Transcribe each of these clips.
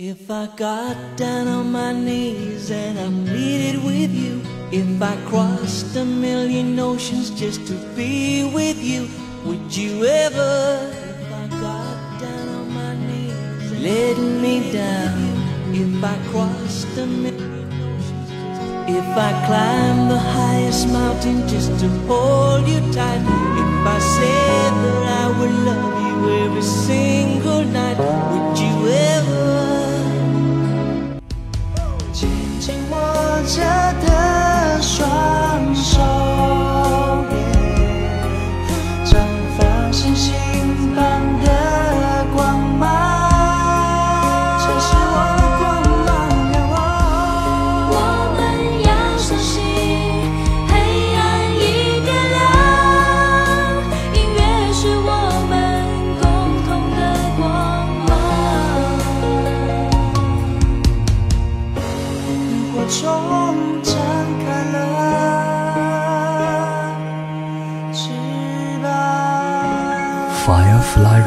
If I got down on my knees and I pleaded with you, if I crossed a million oceans just to be with you, would you ever? If I got down on my knees, let me down. If I crossed a million oceans, if I climbed the highest mountain just to hold you tight, if I said that I would love you every single night, would you ever? 着的双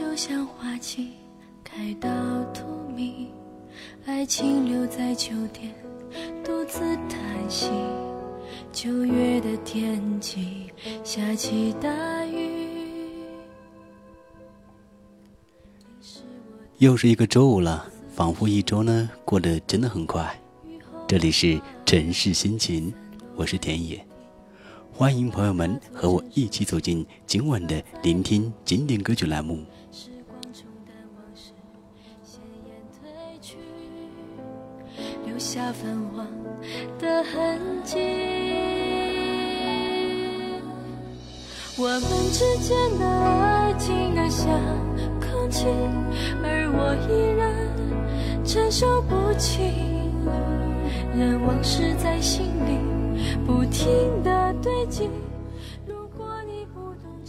就像花期，开到荼蘼，爱情留在秋天，独自叹息。九月的天气，下起大雨。又是一个周五了，仿佛一周呢过得真的很快。这里是城市心情，我是田野。欢迎朋友们和我一起走进今晚的聆听经典歌曲栏目。下泛黄的痕迹。我们之间的爱情啊，像空气，而我依然承受不起，任往事在心里。不停的堆积。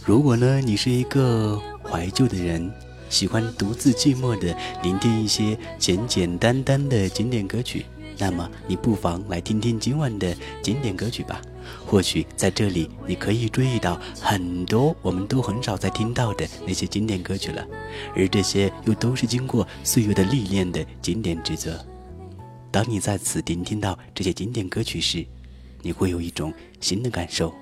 如果呢，你是一个怀旧的人，喜欢独自寂寞的聆听一些简简单单的经典歌曲，那么你不妨来听听今晚的经典歌曲吧。或许在这里，你可以追忆到很多我们都很少再听到的那些经典歌曲了，而这些又都是经过岁月的历练的经典之作。当你在此聆听到这些经典歌曲时，你会有一种新的感受。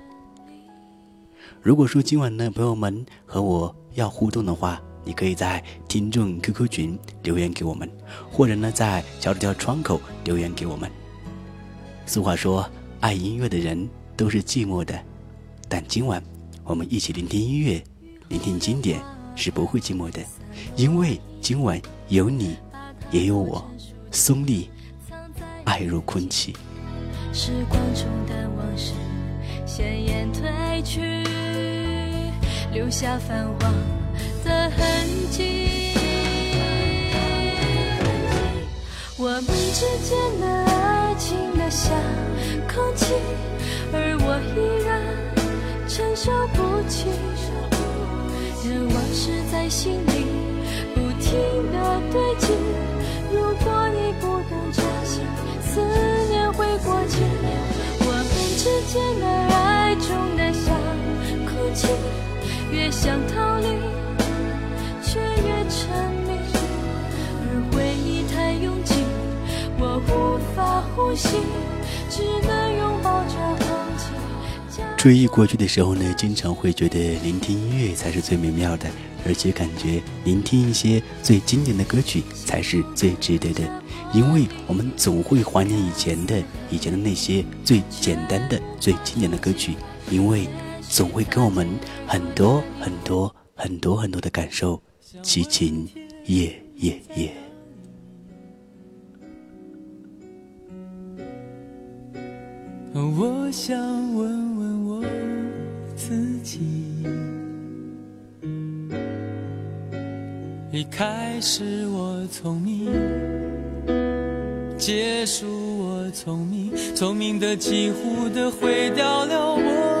如果说今晚呢，朋友们和我要互动的话，你可以在听众 QQ 群留言给我们，或者呢在小纸条窗口留言给我们。俗话说，爱音乐的人都是寂寞的，但今晚我们一起聆听音乐，聆听经典是不会寂寞的，因为今晚有你，也有我，松丽，爱如空气。时光中的往事鲜艳褪去，留下泛黄的痕迹。我们之间的爱情啊，像空气，而我依然承受不起。任往事在心里不停的堆积。如果你不懂珍惜，思念。会过期，我们之间的爱重得像空气，越想逃离，却越沉迷。而回忆太拥挤，我无法呼吸，只能拥抱着空气。追忆过去的时候呢，经常会觉得聆听音乐才是最美妙的，而且感觉聆听一些最经典的歌曲才是最值得的，因为我们总会怀念以前的以前的那些最简单的、最经典的歌曲，因为总会给我们很多很多很多很多的感受。激情，夜夜夜。我想问问我自己，一开始我聪明，结束我聪明，聪明的几乎的毁掉了我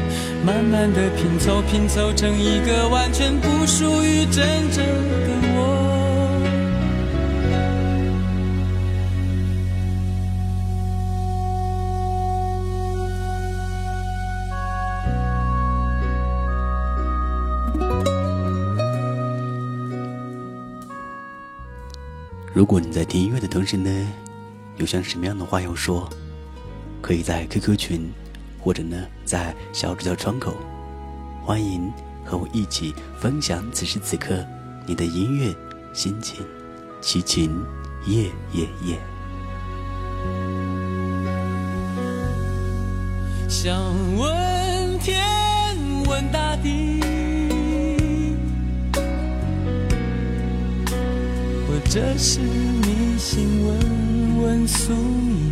慢慢的拼凑，拼凑成一个完全不属于真正的我。如果你在听音乐的同时呢，有像什么样的话要说，可以在 QQ 群，或者呢在小纸条窗口，欢迎和我一起分享此时此刻你的音乐心情。齐秦，夜夜夜。想问天，问大地。这是迷信，问问宿命，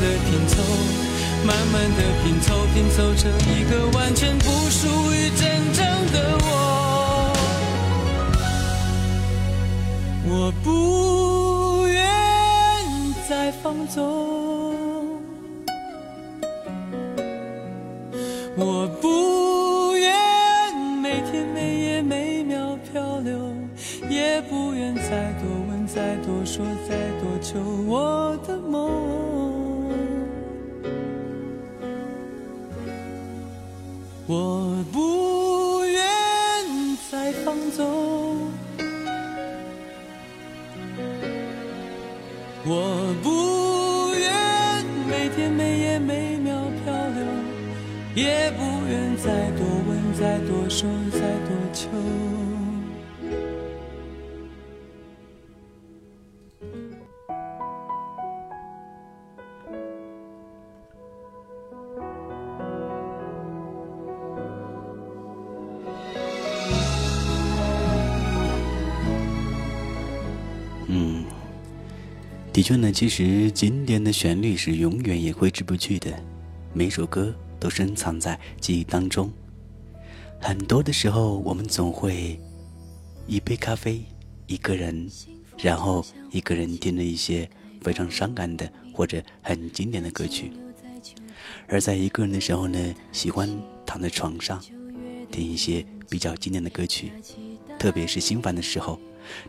的拼凑，慢慢的拼凑，拼凑成一个完全不属于真正的我。我不愿再放纵，的确呢，其实经典的旋律是永远也挥之不去的，每首歌都深藏在记忆当中。很多的时候，我们总会一杯咖啡，一个人，然后一个人听了一些非常伤感的或者很经典的歌曲。而在一个人的时候呢，喜欢躺在床上听一些比较经典的歌曲，特别是心烦的时候，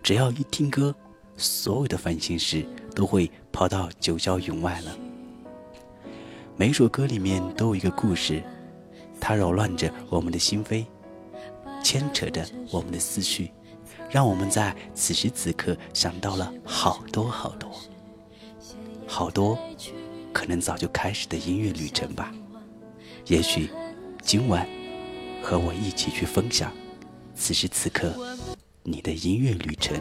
只要一听歌。所有的烦心事都会跑到九霄云外了。每首歌里面都有一个故事，它扰乱着我们的心扉，牵扯着我们的思绪，让我们在此时此刻想到了好多好多，好多可能早就开始的音乐旅程吧。也许今晚和我一起去分享此时此刻你的音乐旅程。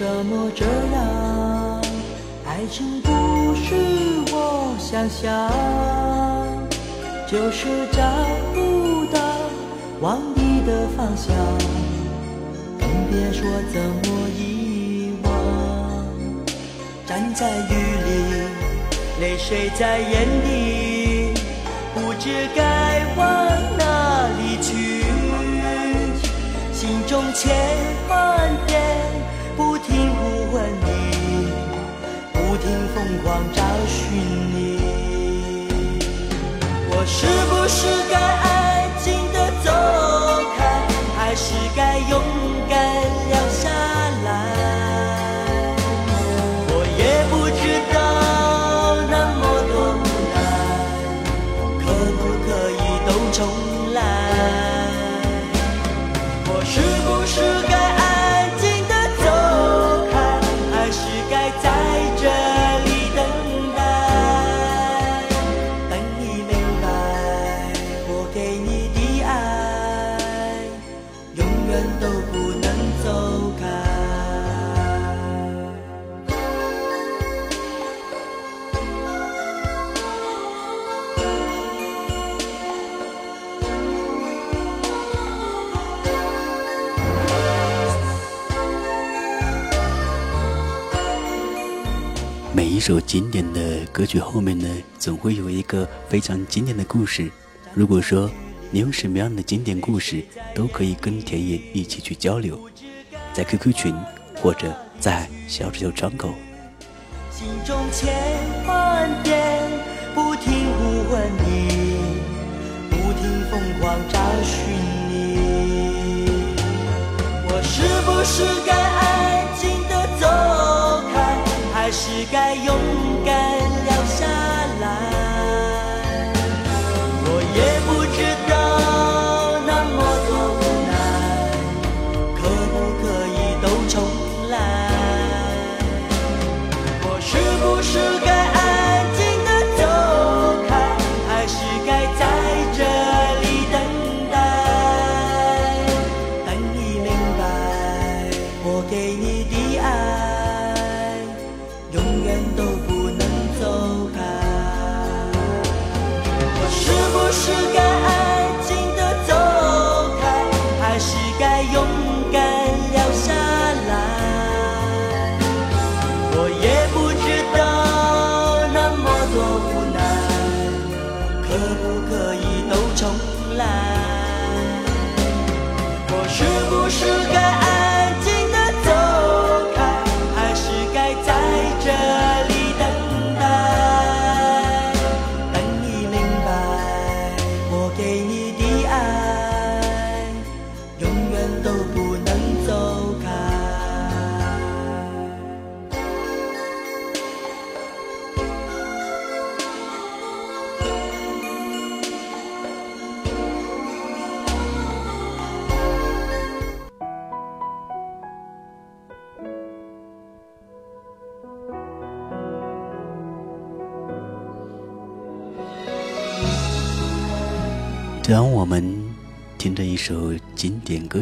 怎么这样？爱情不是我想象，就是找不到往你的方向，更别说怎么遗忘。站在雨里，泪水在眼底，不知该往哪里去，心中千是不是该安首经典的歌曲后面呢，总会有一个非常经典的故事。如果说你有什么样的经典故事，都可以跟田野一起去交流，在 QQ 群或者在小纸条窗口。心中千万遍不停呼唤你，不停疯狂找寻你。我是不是该安静的走？是该勇敢留下来。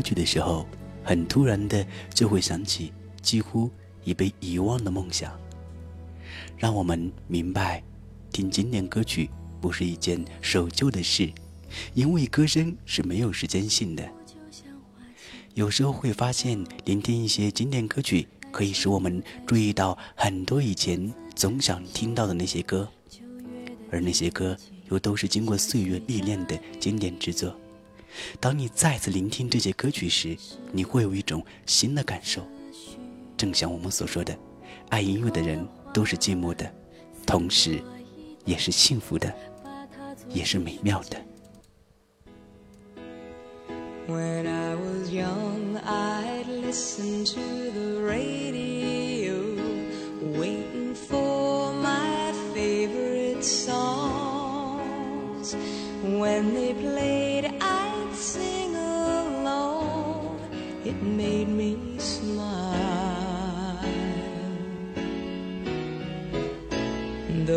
去的时候，很突然的就会想起几乎已被遗忘的梦想，让我们明白，听经典歌曲不是一件守旧的事，因为歌声是没有时间性的。有时候会发现，聆听一些经典歌曲，可以使我们注意到很多以前总想听到的那些歌，而那些歌又都是经过岁月历练的经典之作。当你再次聆听这些歌曲时，你会有一种新的感受。正像我们所说的，爱音乐的人都是寂寞的，同时，也是幸福的，也是美妙的。When I was young, I'd listen to the radio, waiting for my favorite songs. When they played,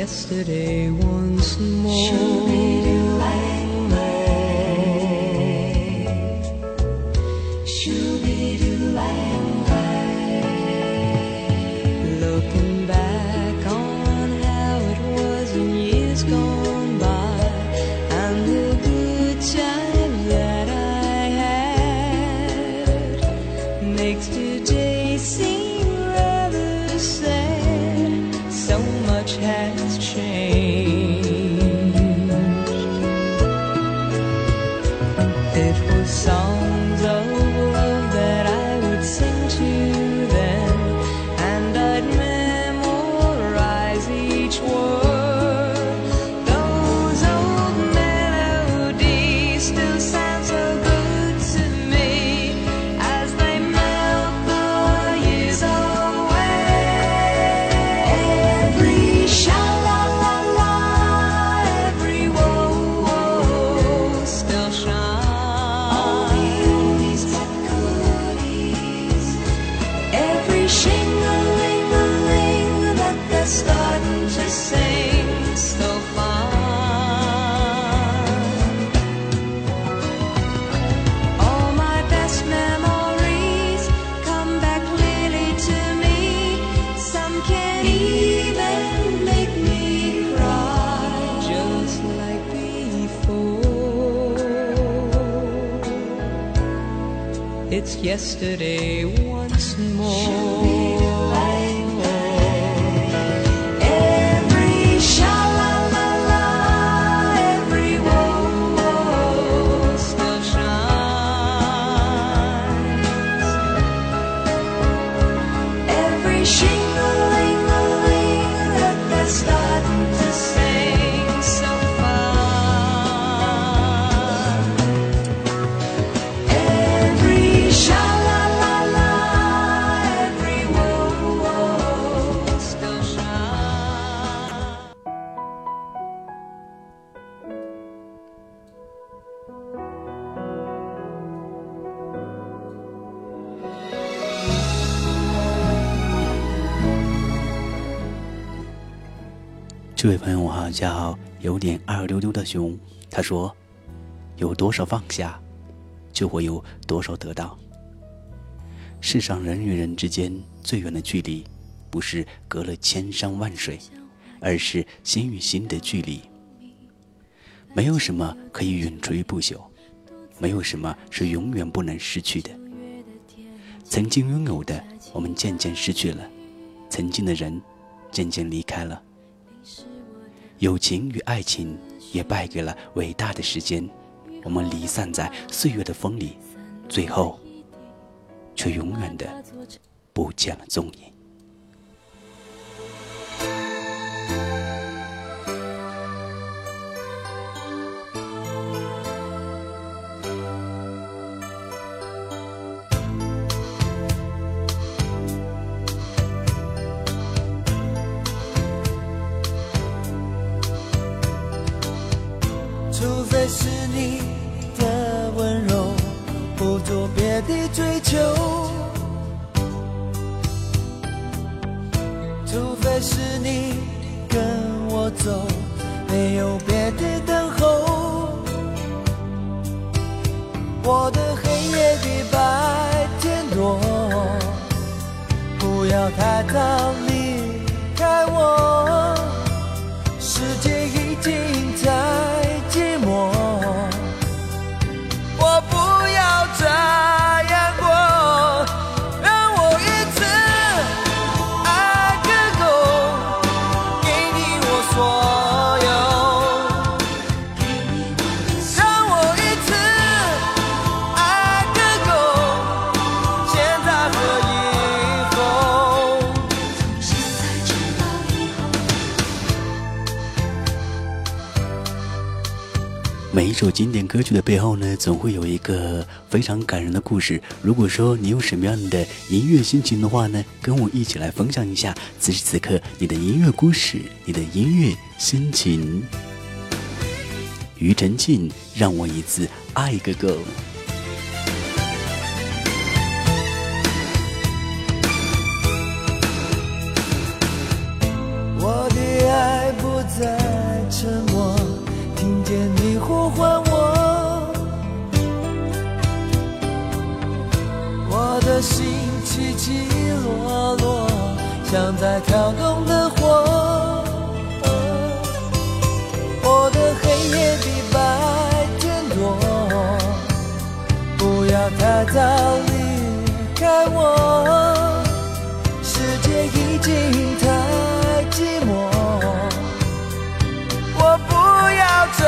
yesterday once more. Looking back on how it was in years gone by and the good time yesterday 位朋友哈叫有点二溜溜的熊，他说：“有多少放下，就会有多少得到。世上人与人之间最远的距离，不是隔了千山万水，而是心与心的距离。没有什么可以永垂不朽，没有什么是永远不能失去的。曾经拥有的，我们渐渐失去了；曾经的人，渐渐离开了。友情与爱情也败给了伟大的时间，我们离散在岁月的风里，最后，却永远的不见了踪影。首经典歌曲的背后呢，总会有一个非常感人的故事。如果说你有什么样的音乐心情的话呢，跟我一起来分享一下此时此刻你的音乐故事、你的音乐心情。庾澄庆，让我一次爱个够。我的爱不再沉默，呼唤我，我的心起起落落，像在跳动的火。我的黑夜比白天多，不要太早离开我。世界已经太寂寞，我不要再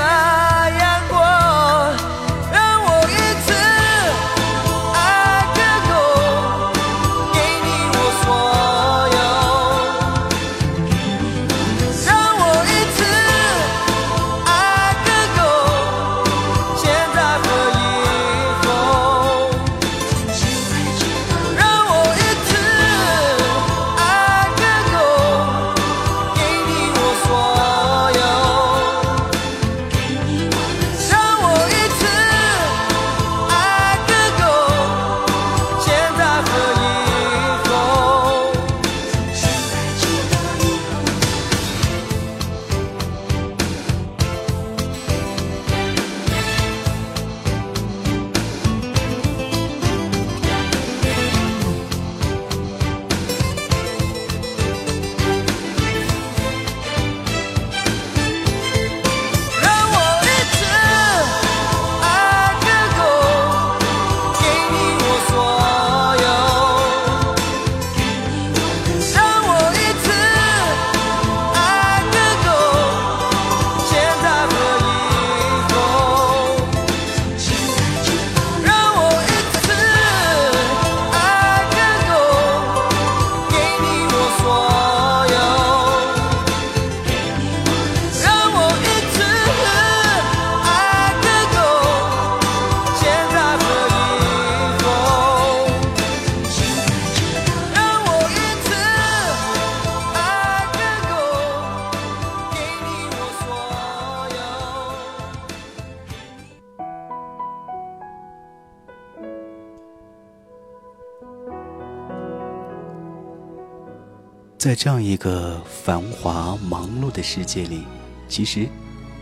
在这样一个繁华忙碌的世界里其实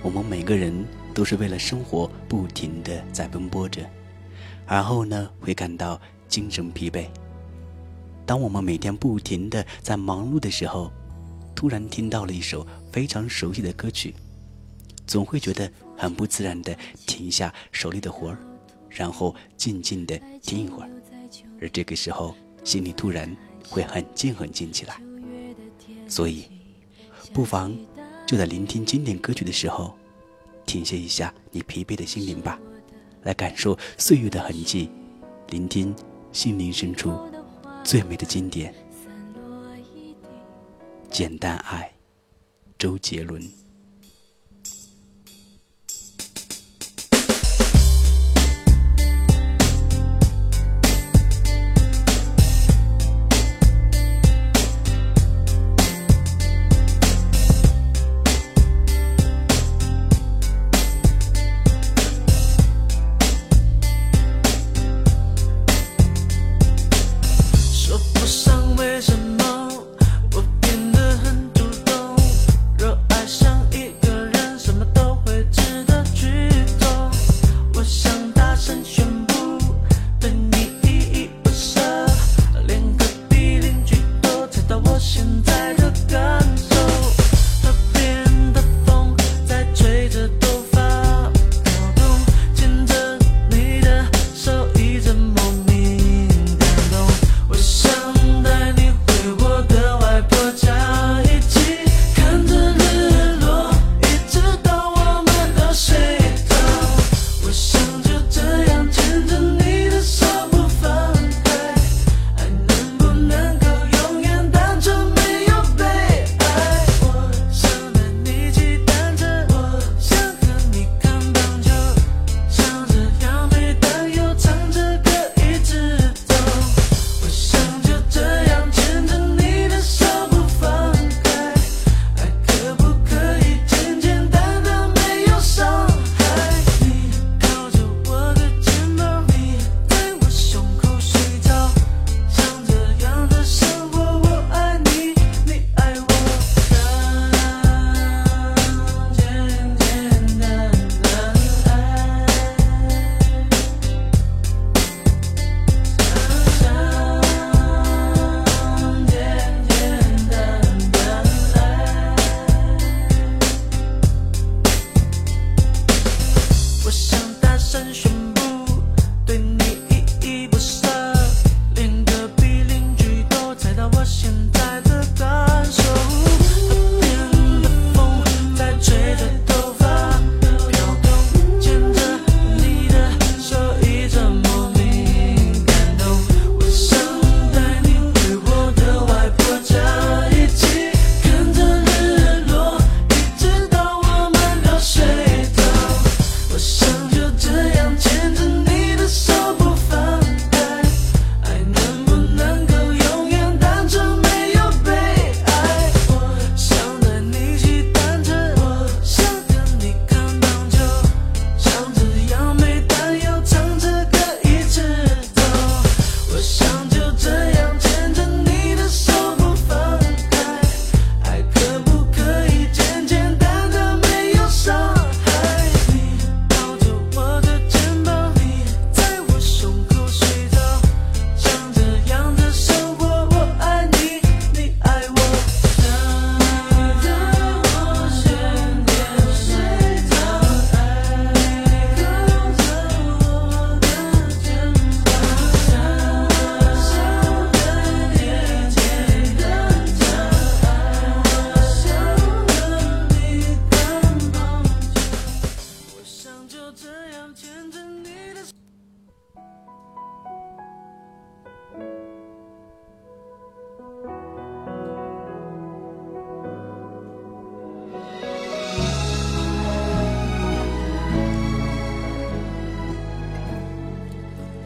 我们每个人都是为了生活不停的在奔波着而后呢会感到精神疲惫。当我们每天不停的在忙碌的时候突然听到了一首非常熟悉的歌曲总会觉得很不自然的停下手里的活儿然后静静的听一会儿而这个时候心里突然会很静很静起来。所以不妨就在聆听经典歌曲的时候停歇一下你疲惫的心灵吧来感受岁月的痕迹聆听心灵深处最美的经典。简单爱周杰伦。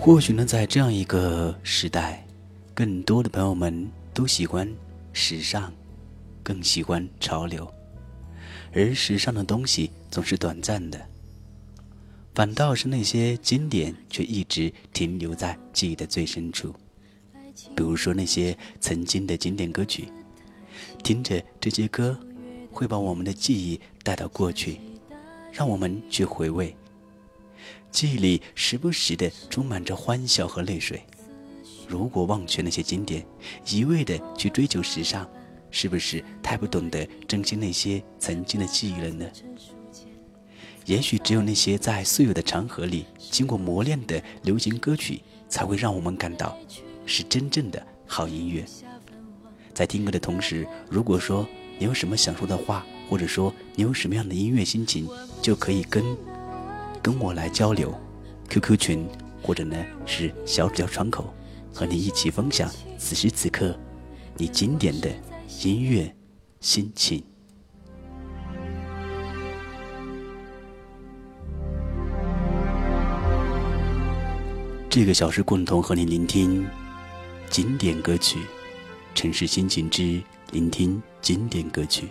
或许呢在这样一个时代更多的朋友们都喜欢时尚更喜欢潮流而时尚的东西总是短暂的反倒是那些经典却一直停留在记忆的最深处。比如说那些曾经的经典歌曲听着这些歌会把我们的记忆带到过去让我们去回味记忆里时不时的充满着欢笑和泪水。如果忘却那些经典一味的去追求时尚是不是太不懂得珍惜那些曾经的记忆了呢？也许只有那些在岁月的长河里经过磨练的流行歌曲才会让我们感到是真正的好音乐。在听歌的同时如果说你有什么想说的话或者说你有什么样的音乐心情就可以跟跟我来交流，QQ 群或者呢是小纸条窗口，和你一起分享此时此刻你经典的音乐心情。这个小时，共同和你聆听经典歌曲，城市心情之聆听经典歌曲。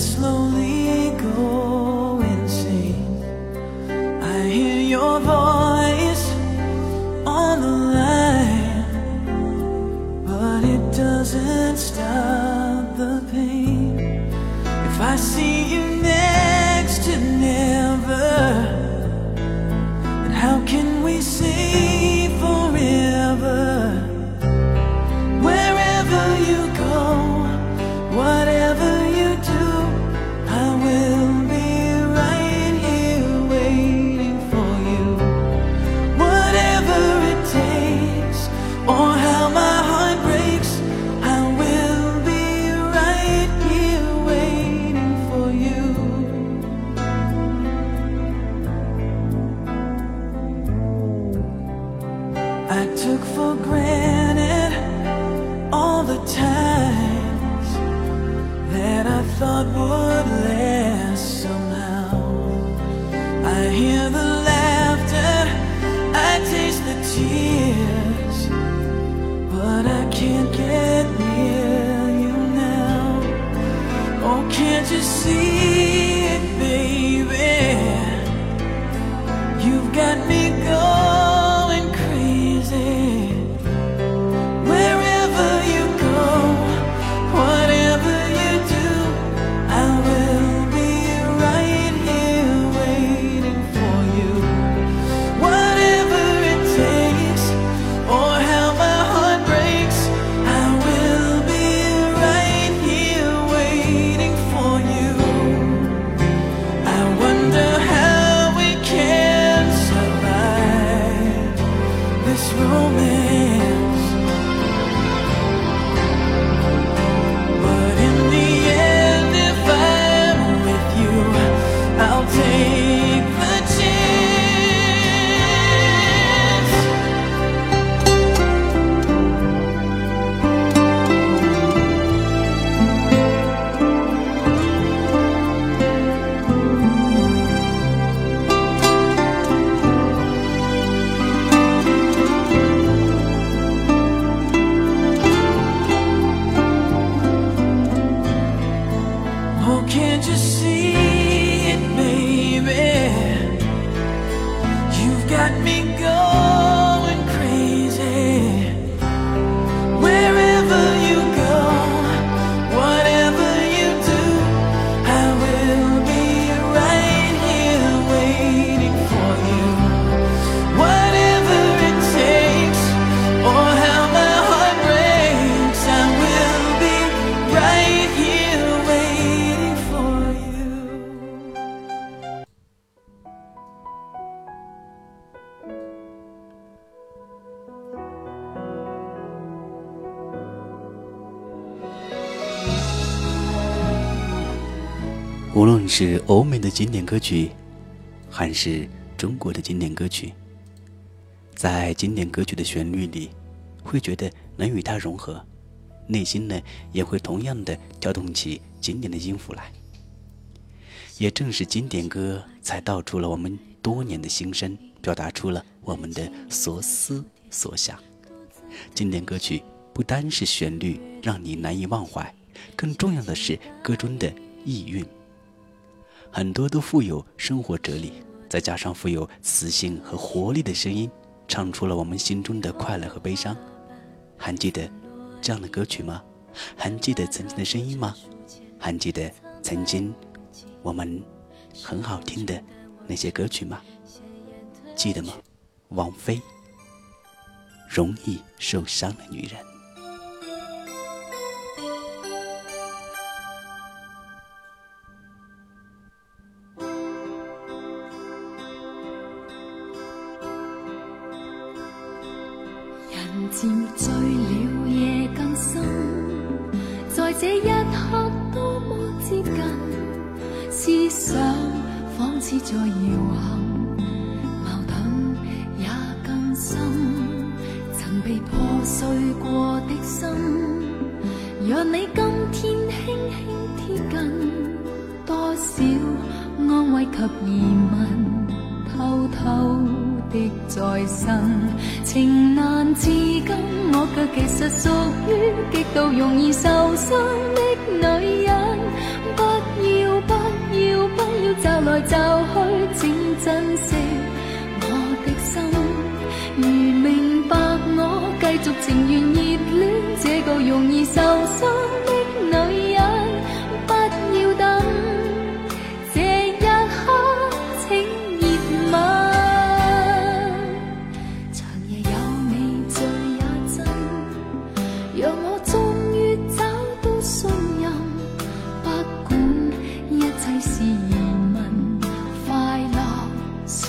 Slowly 经典歌曲，还是中国的经典歌曲，在经典歌曲的旋律里，会觉得能与它融合，内心呢也会同样的调动起经典的音符来。也正是经典歌，才道出了我们多年的心声，表达出了我们的所思所想。经典歌曲不单是旋律让你难以忘怀，更重要的是歌中的意蕴。很多都富有生活哲理，再加上富有磁性和活力的声音，唱出了我们心中的快乐和悲伤。还记得这样的歌曲吗？还记得曾经的声音吗？还记得曾经我们很好听的那些歌曲吗？记得吗？王菲，容易受伤的女人。仿似在搖撼，矛盾也更深。曾被破碎过的心，让你今天轻轻贴近，多少安慰及疑问，偷偷。的在生，情难自禁，我却其实属于极度容易受伤就去，请珍惜我的心。如明白我，继续情愿热恋，这个容易受伤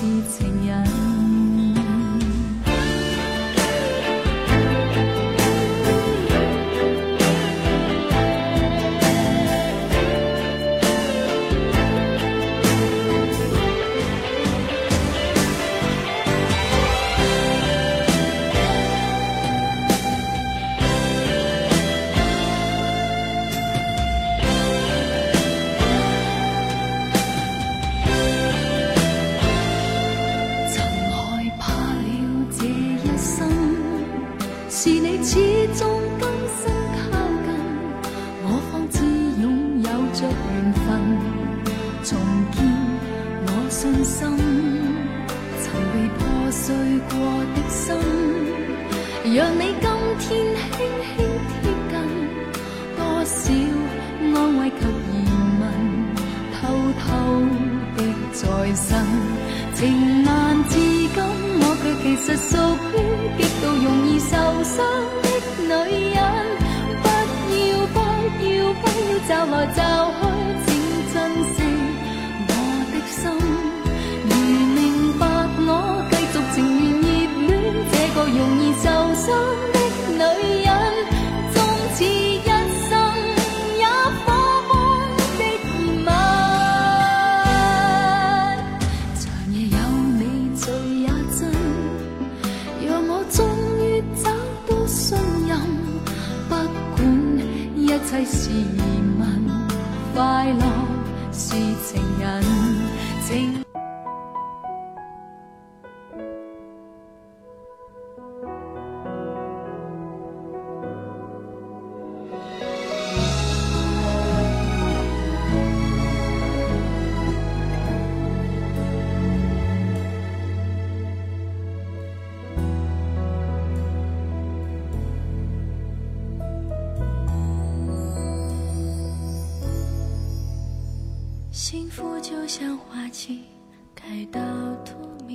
是情人。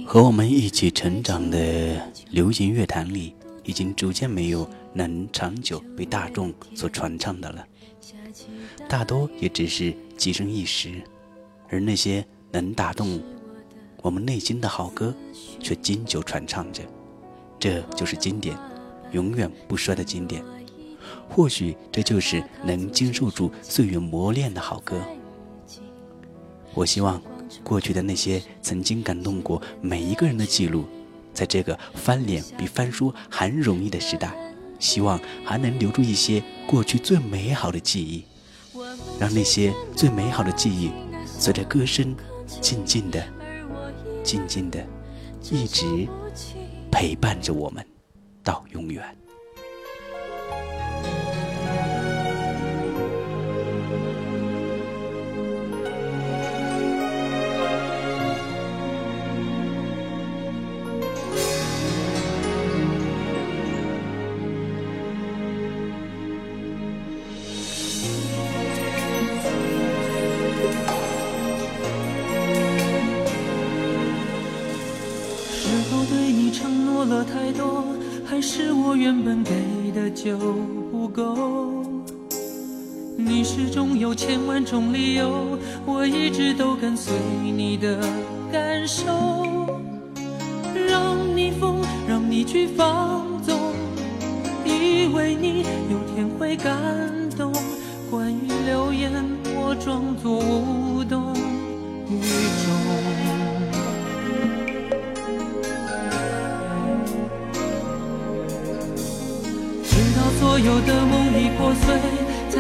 和我们一起成长的流行乐坛里，已经逐渐没有能长久被大众所传唱的了，大多也只是几声一时。而那些能打动我们内心的好歌，却经久传唱着。这就是经典，永远不衰的经典。或许这就是能经受住岁月磨练的好歌。我希望，过去的那些曾经感动过每一个人的记录，在这个翻脸比翻书还容易的时代，希望还能留住一些过去最美好的记忆，让那些最美好的记忆，随着歌声，静静的、静静的，一直陪伴着我们，到永远。种理由，我一直都跟随你的感受，让你疯，让你去放纵，以为你有天会感动。关于流言，我装作无动于衷。直到所有的梦已破碎，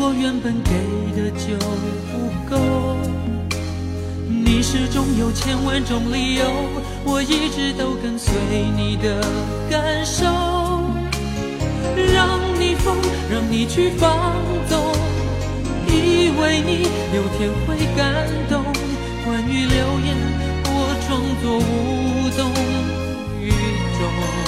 我原本给的就不够？你始终有千万种理由，我一直都跟随你的感受，让你疯，让你去放纵，以为你有天会感动。关于流言，我装作无动于衷。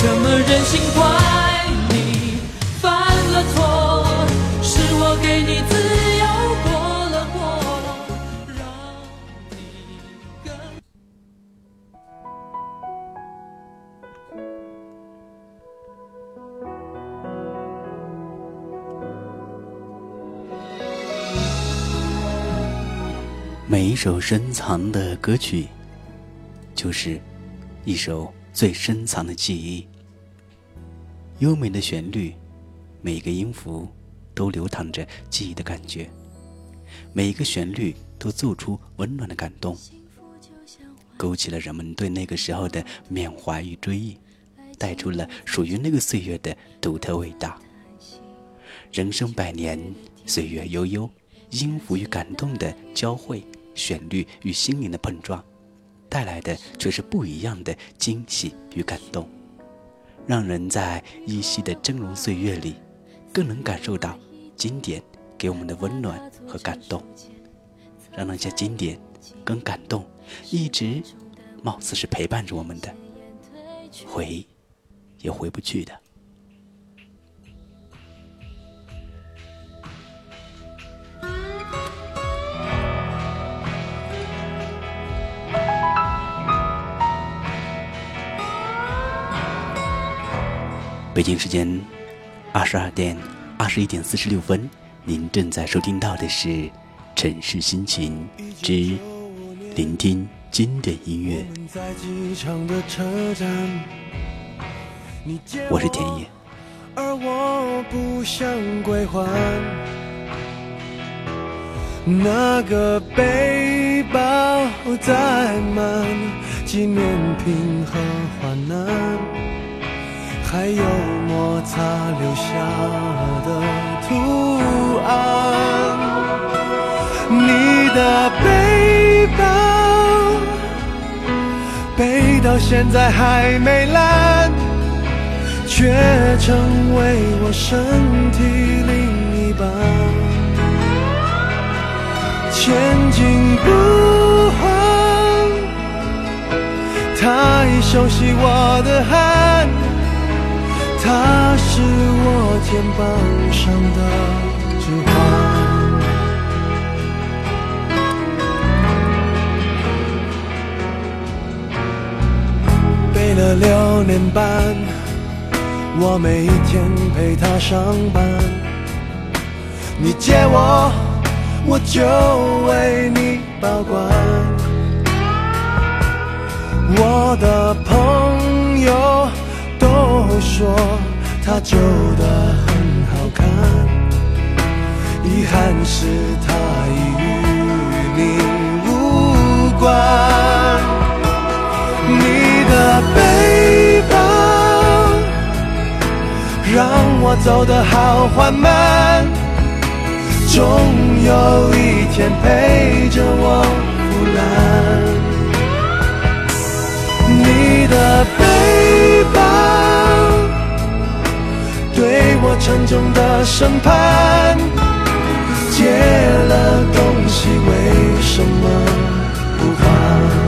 怎么忍心怪你犯了错？是我给你自由过了火，让你更。每一首深藏的歌曲，就是一首最深藏的记忆。优美的旋律，每个音符都流淌着记忆的感觉，每一个旋律都奏出温暖的感动，勾起了人们对那个时候的缅怀与追忆，带出了属于那个岁月的独特味道。人生百年，岁月悠悠，音符与感动的交汇，旋律与心灵的碰撞，带来的却是不一样的惊喜与感动，让人在依稀的峥嵘岁月里，更能感受到经典给我们的温暖和感动，让那些经典跟感动一直貌似是陪伴着我们的，回也回不去的。北京时间二十二点二十一点四十六分，您正在收听到的是《城市心情之聆听经典音乐》，我是田野。而我不想归还。那个背包载满纪念品和患难，还有摩擦留下的图案。你的背包背到现在还没烂。却成为我身体另一半，前进不换，太熟悉我的汗，他是我肩膀上的指环，背了六年半。我每一天陪他上班，你借我，我就为你保管。我的朋友都说他旧的很好看，遗憾是他已与你无关。你的背包。让我走得好缓慢，总有一天陪着我腐烂。你的背沉重的审判，借了东西为什么不还？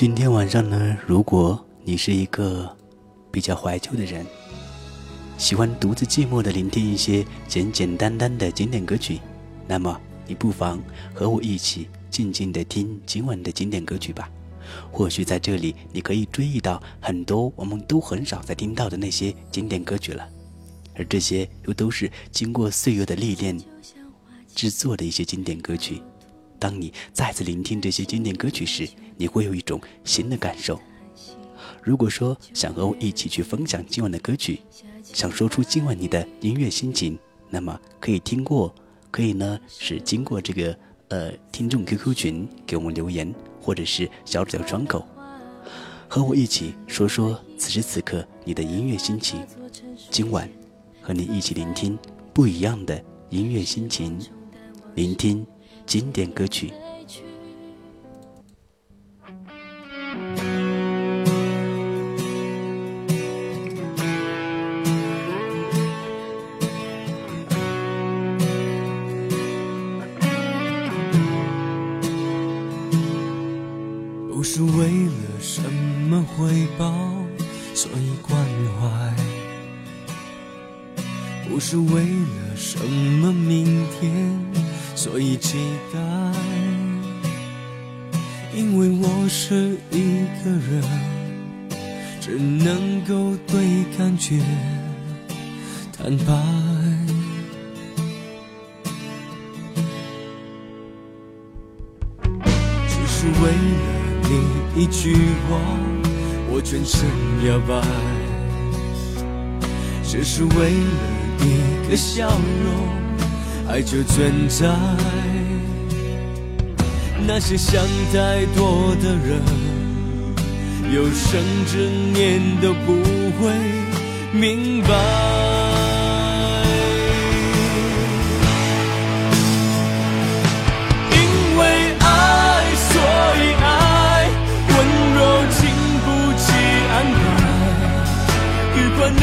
今天晚上呢，如果你是一个比较怀旧的人，喜欢独自寂寞的聆听一些简简单单的经典歌曲，那么你不妨和我一起静静的听今晚的经典歌曲吧。或许在这里，你可以追忆到很多我们都很少再听到的那些经典歌曲了，而这些又都是经过岁月的历练制作的一些经典歌曲。当你再次聆听这些经典歌曲时，你会有一种新的感受。如果说想和我一起去分享今晚的歌曲，想说出今晚你的音乐心情，那么可以听过，可以呢是经过这个呃听众 QQ 群给我们留言，或者是小纸条窗口，和我一起说说此时此刻你的音乐心情。今晚和你一起聆听不一样的音乐心情，聆听。经典歌曲。不是为了什么回报，所以关怀；不是为了什么明天。所以期待，因为我是一个人，只能够对感觉坦白。只是为了你一句话，我全身摇摆。只是为了一个笑容，爱就存在。那些想太多的人，有生之年都不会明白。因为爱，所以爱，温柔经不起安排。愉快那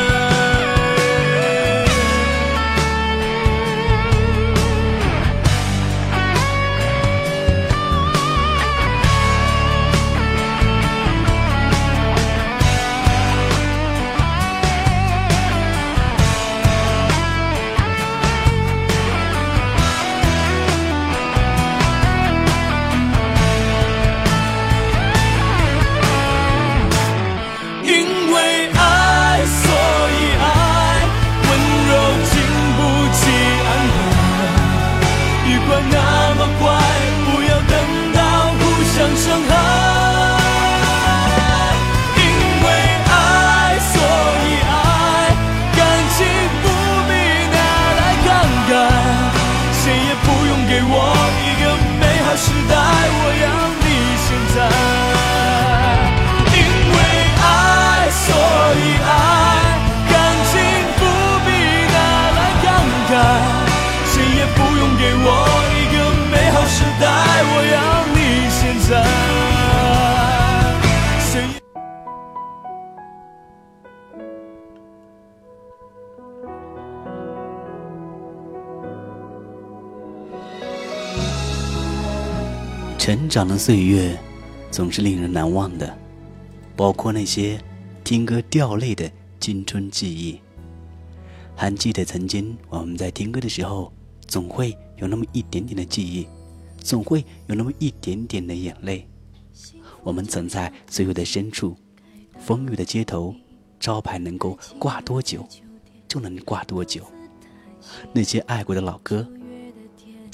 长的岁月总是令人难忘的，包括那些听歌掉泪的青春记忆。还记得曾经我们在听歌的时候，总会有那么一点点的记忆，总会有那么一点点的眼泪。我们曾在岁月的深处，风雨的街头，招牌能够挂多久，就能挂多久。那些爱过的老歌，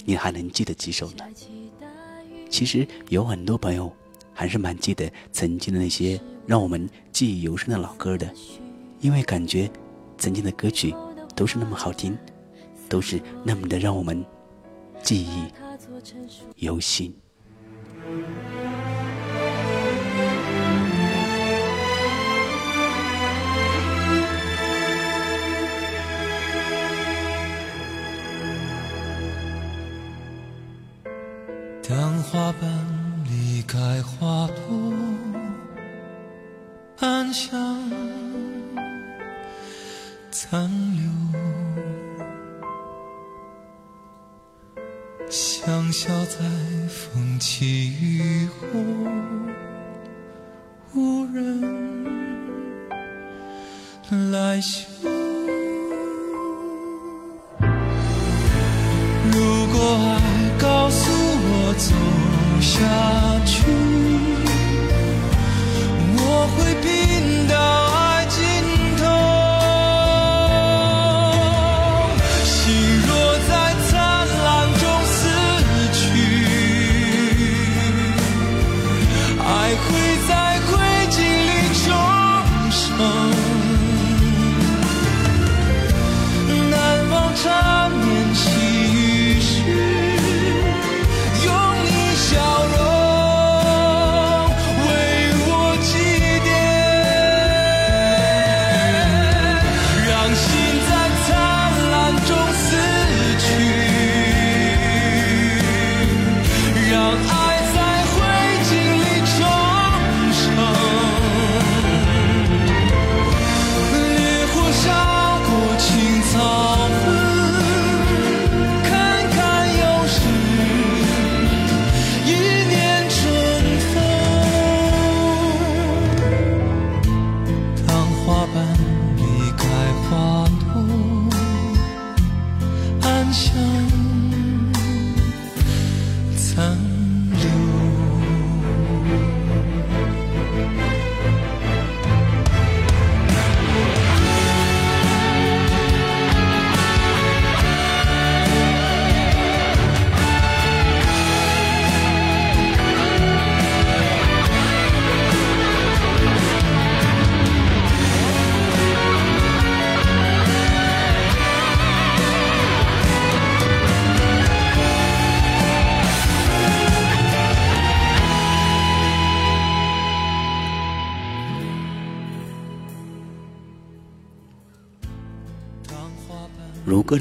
你还能记得几首呢？其实有很多朋友还是蛮记得曾经的那些让我们记忆犹深的老歌的，因为感觉曾经的歌曲都是那么好听，都是那么的让我们记忆犹新。花瓣离开花朵，暗香残留，香消在风起雨后，无人来嗅。如果爱走下去，我会拼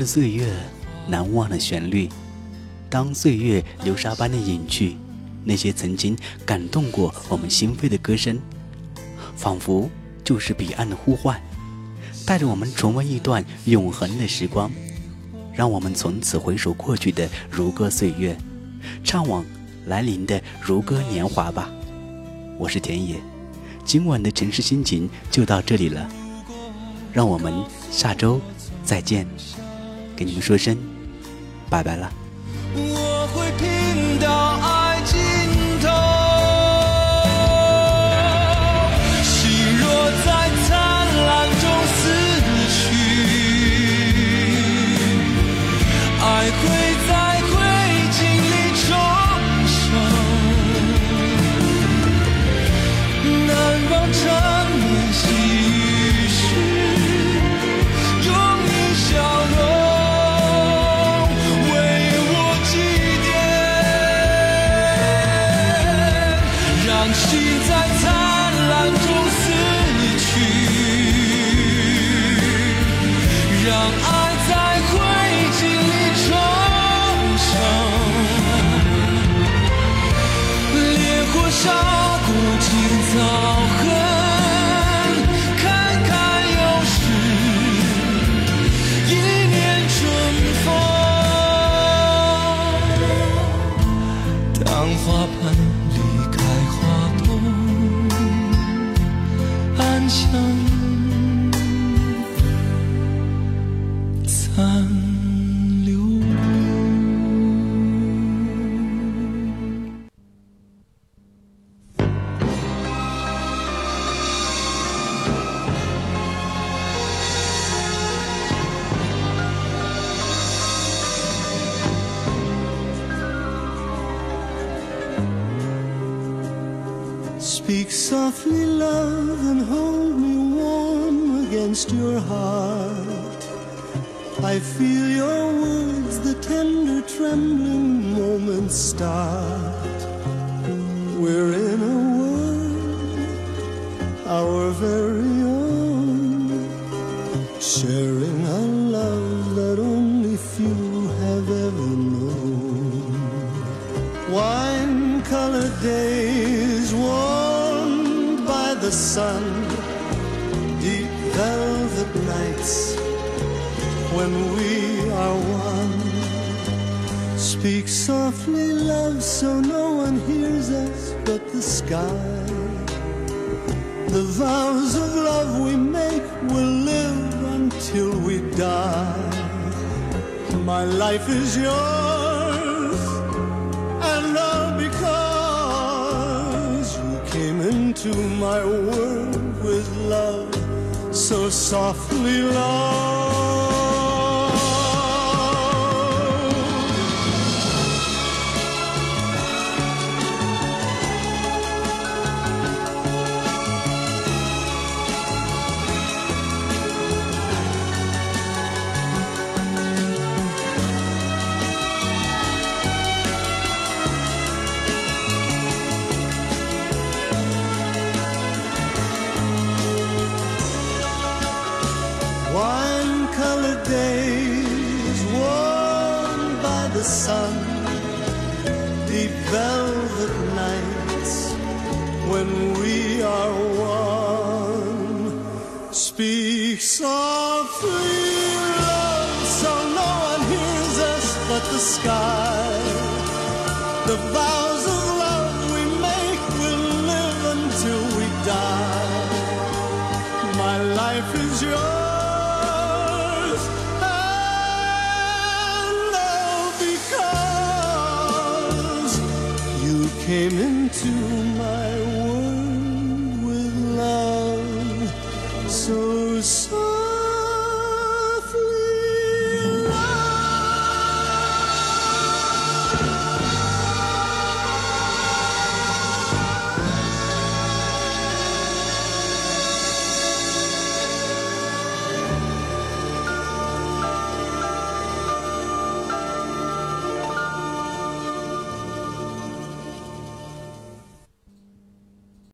岁月，难忘的旋律。当岁月流沙般的隐去，那些曾经感动过我们心扉的歌声，仿佛就是彼岸的呼唤，带着我们重温一段永恒的时光，让我们从此回首过去的如歌岁月，畅往来临的如歌年华吧。我是田野，今晚的城市心情就到这里了，让我们下周再见，跟你们说声拜拜了。我会拼到爱 My life is yours and all because you came into my world with love so softly love to